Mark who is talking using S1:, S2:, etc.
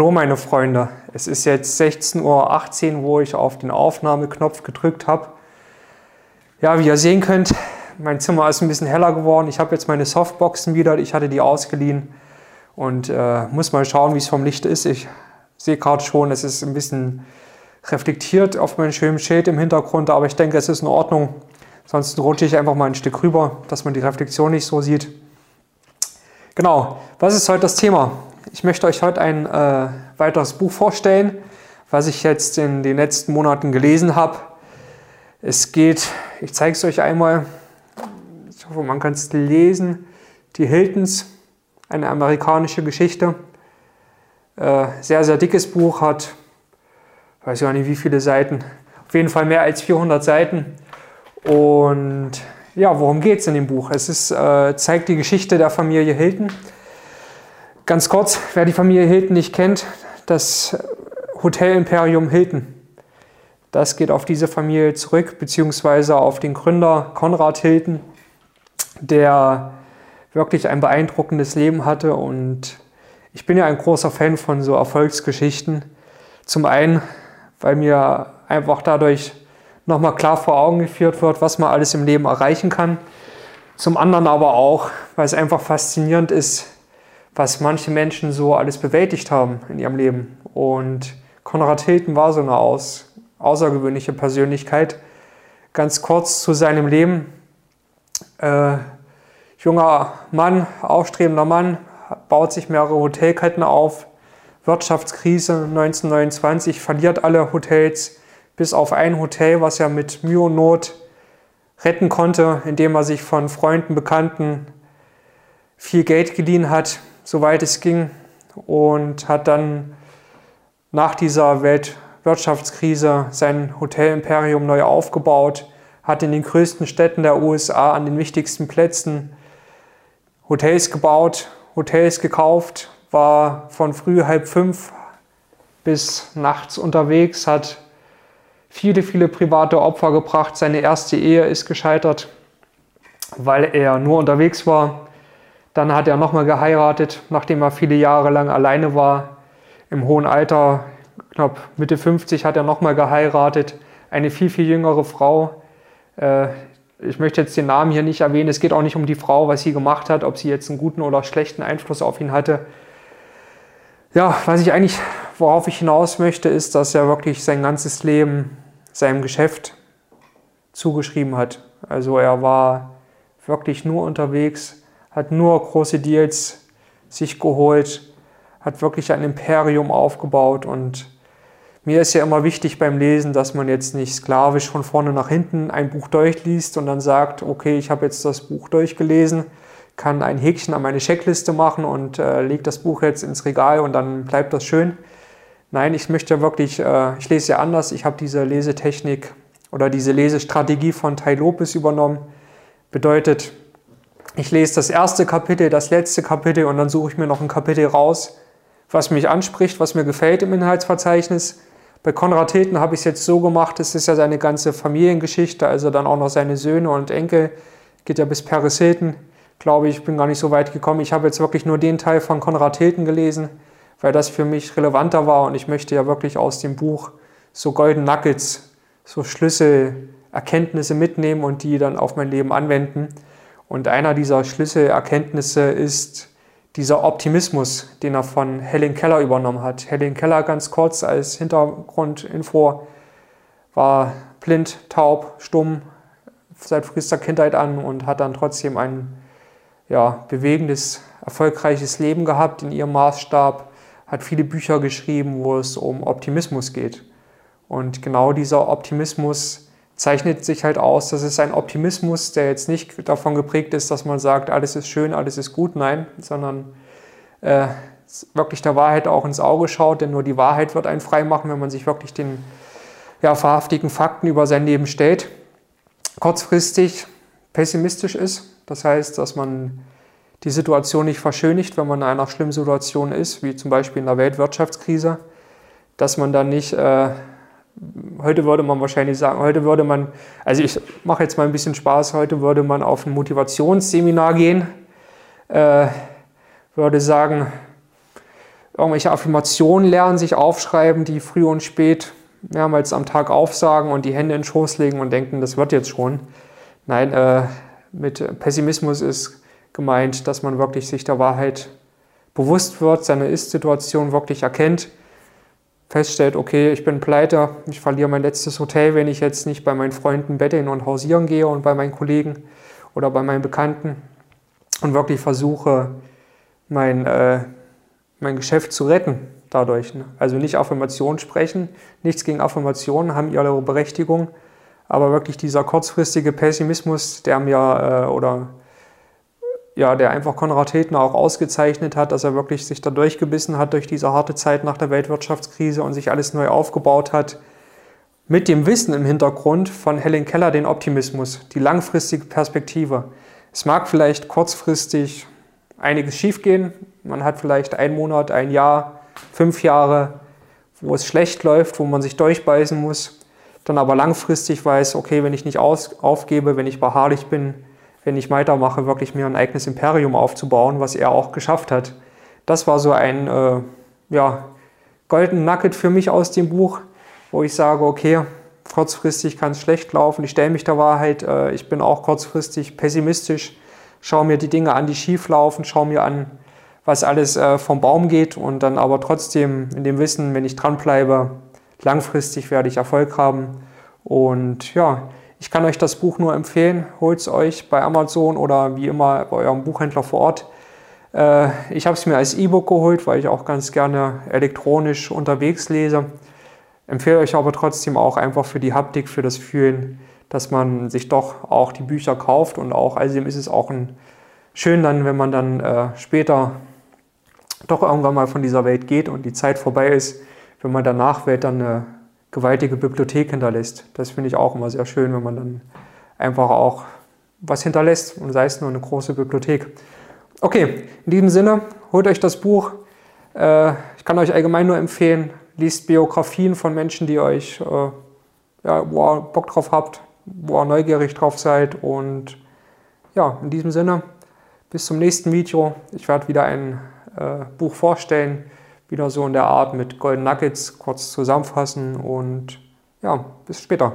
S1: Hallo meine Freunde, es ist jetzt 16.18 Uhr, wo ich auf den Aufnahmeknopf gedrückt habe. Ja, wie ihr sehen könnt, mein Zimmer ist ein bisschen heller geworden. Ich habe jetzt meine Softboxen wieder, ich hatte die ausgeliehen und äh, muss mal schauen, wie es vom Licht ist. Ich sehe gerade schon, es ist ein bisschen reflektiert auf meinem schönen Schild im Hintergrund, aber ich denke, es ist in Ordnung. Sonst rutsche ich einfach mal ein Stück rüber, dass man die Reflexion nicht so sieht. Genau, was ist heute das Thema? Ich möchte euch heute ein äh, weiteres Buch vorstellen, was ich jetzt in den letzten Monaten gelesen habe. Es geht, ich zeige es euch einmal, ich hoffe, man kann es lesen, die Hiltons, eine amerikanische Geschichte. Äh, sehr, sehr dickes Buch, hat, weiß gar nicht wie viele Seiten, auf jeden Fall mehr als 400 Seiten. Und ja, worum geht es in dem Buch? Es ist, äh, zeigt die Geschichte der Familie Hilton Ganz kurz, wer die Familie Hilton nicht kennt, das Hotel Imperium Hilton. Das geht auf diese Familie zurück, beziehungsweise auf den Gründer Konrad Hilton, der wirklich ein beeindruckendes Leben hatte. Und ich bin ja ein großer Fan von so Erfolgsgeschichten. Zum einen, weil mir einfach dadurch nochmal klar vor Augen geführt wird, was man alles im Leben erreichen kann. Zum anderen aber auch, weil es einfach faszinierend ist, was manche Menschen so alles bewältigt haben in ihrem Leben. Und Konrad Hilton war so eine aus, außergewöhnliche Persönlichkeit. Ganz kurz zu seinem Leben. Äh, junger Mann, aufstrebender Mann, baut sich mehrere Hotelketten auf. Wirtschaftskrise 1929, verliert alle Hotels, bis auf ein Hotel, was er mit Mühe und Not retten konnte, indem er sich von Freunden, Bekannten viel Geld geliehen hat, soweit es ging und hat dann nach dieser Weltwirtschaftskrise sein Hotelimperium neu aufgebaut, hat in den größten Städten der USA an den wichtigsten Plätzen Hotels gebaut, Hotels gekauft, war von früh halb fünf bis nachts unterwegs, hat viele, viele private Opfer gebracht. Seine erste Ehe ist gescheitert, weil er nur unterwegs war. Dann hat er nochmal geheiratet, nachdem er viele Jahre lang alleine war. Im hohen Alter, knapp Mitte 50, hat er nochmal geheiratet. Eine viel, viel jüngere Frau. Äh, ich möchte jetzt den Namen hier nicht erwähnen. Es geht auch nicht um die Frau, was sie gemacht hat, ob sie jetzt einen guten oder schlechten Einfluss auf ihn hatte. Ja, was ich eigentlich, worauf ich hinaus möchte, ist, dass er wirklich sein ganzes Leben seinem Geschäft zugeschrieben hat. Also er war wirklich nur unterwegs, hat nur große Deals sich geholt, hat wirklich ein Imperium aufgebaut und mir ist ja immer wichtig beim Lesen, dass man jetzt nicht sklavisch von vorne nach hinten ein Buch durchliest und dann sagt, okay, ich habe jetzt das Buch durchgelesen, kann ein Häkchen an meine Checkliste machen und äh, lege das Buch jetzt ins Regal und dann bleibt das schön. Nein, ich möchte wirklich, äh, ich lese ja anders, ich habe diese Lesetechnik oder diese Lesestrategie von Tai Lopez übernommen. Bedeutet, ich lese das erste Kapitel, das letzte Kapitel und dann suche ich mir noch ein Kapitel raus, was mich anspricht, was mir gefällt im Inhaltsverzeichnis. Bei Konrad Hilton habe ich es jetzt so gemacht, es ist ja seine ganze Familiengeschichte, also dann auch noch seine Söhne und Enkel, geht ja bis Paris Hilton. Glaube ich, bin gar nicht so weit gekommen. Ich habe jetzt wirklich nur den Teil von Konrad Hilton gelesen, weil das für mich relevanter war und ich möchte ja wirklich aus dem Buch so Golden Nuggets, so Schlüsselerkenntnisse mitnehmen und die dann auf mein Leben anwenden. Und einer dieser Schlüsselerkenntnisse ist dieser Optimismus, den er von Helen Keller übernommen hat. Helen Keller ganz kurz als Hintergrundinfo war blind, taub, stumm seit frühester Kindheit an und hat dann trotzdem ein ja, bewegendes, erfolgreiches Leben gehabt in ihrem Maßstab, hat viele Bücher geschrieben, wo es um Optimismus geht. Und genau dieser Optimismus zeichnet sich halt aus, dass es ein Optimismus, der jetzt nicht davon geprägt ist, dass man sagt, alles ist schön, alles ist gut, nein, sondern äh, wirklich der Wahrheit auch ins Auge schaut, denn nur die Wahrheit wird einen frei machen, wenn man sich wirklich den ja, wahrhaftigen Fakten über sein Leben stellt. Kurzfristig pessimistisch ist, das heißt, dass man die Situation nicht verschönigt, wenn man in einer schlimmen Situation ist, wie zum Beispiel in der Weltwirtschaftskrise, dass man dann nicht äh, heute würde man wahrscheinlich sagen, heute würde man, also ich mache jetzt mal ein bisschen Spaß, heute würde man auf ein Motivationsseminar gehen, äh, würde sagen, irgendwelche Affirmationen lernen, sich aufschreiben, die früh und spät mehrmals am Tag aufsagen und die Hände in den Schoß legen und denken, das wird jetzt schon. Nein, äh, mit Pessimismus ist gemeint, dass man wirklich sich der Wahrheit bewusst wird, seine Ist-Situation wirklich erkennt, feststellt, okay, ich bin pleite, ich verliere mein letztes Hotel, wenn ich jetzt nicht bei meinen Freunden betteln und hausieren gehe und bei meinen Kollegen oder bei meinen Bekannten und wirklich versuche, mein, äh, mein Geschäft zu retten dadurch. Ne? Also nicht Affirmationen sprechen, nichts gegen Affirmationen, haben ihre Berechtigung, aber wirklich dieser kurzfristige Pessimismus, der mir äh, oder ja, der einfach Konrad Hiltner auch ausgezeichnet hat, dass er wirklich sich da durchgebissen hat durch diese harte Zeit nach der Weltwirtschaftskrise und sich alles neu aufgebaut hat. Mit dem Wissen im Hintergrund von Helen Keller den Optimismus, die langfristige Perspektive. Es mag vielleicht kurzfristig einiges schiefgehen. Man hat vielleicht einen Monat, ein Jahr, fünf Jahre, wo es schlecht läuft, wo man sich durchbeißen muss. Dann aber langfristig weiß, okay, wenn ich nicht aufgebe, wenn ich beharrlich bin, wenn ich weitermache, wirklich mir ein eigenes Imperium aufzubauen, was er auch geschafft hat. Das war so ein äh, ja, Golden Nugget für mich aus dem Buch, wo ich sage, okay, kurzfristig kann es schlecht laufen, ich stelle mich der Wahrheit, äh, ich bin auch kurzfristig pessimistisch, schaue mir die Dinge an, die schief laufen, schaue mir an, was alles äh, vom Baum geht und dann aber trotzdem in dem Wissen, wenn ich dranbleibe, langfristig werde ich Erfolg haben. Und ja, ich kann euch das Buch nur empfehlen. Holt es euch bei Amazon oder wie immer bei eurem Buchhändler vor Ort. Äh, ich habe es mir als E-Book geholt, weil ich auch ganz gerne elektronisch unterwegs lese. Empfehle euch aber trotzdem auch einfach für die Haptik, für das Fühlen, dass man sich doch auch die Bücher kauft und auch, also ist es auch ein, schön dann, wenn man dann äh, später doch irgendwann mal von dieser Welt geht und die Zeit vorbei ist, wenn man danach Welt dann eine gewaltige Bibliothek hinterlässt. Das finde ich auch immer sehr schön, wenn man dann einfach auch was hinterlässt und sei es nur eine große Bibliothek. Okay, in diesem Sinne, holt euch das Buch. Äh, ich kann euch allgemein nur empfehlen, liest Biografien von Menschen, die euch, äh, ja, wo ihr Bock drauf habt, wo ihr neugierig drauf seid. Und ja, in diesem Sinne, bis zum nächsten Video. Ich werde wieder ein äh, Buch vorstellen wieder so in der Art mit Golden Nuggets kurz zusammenfassen und ja, bis später.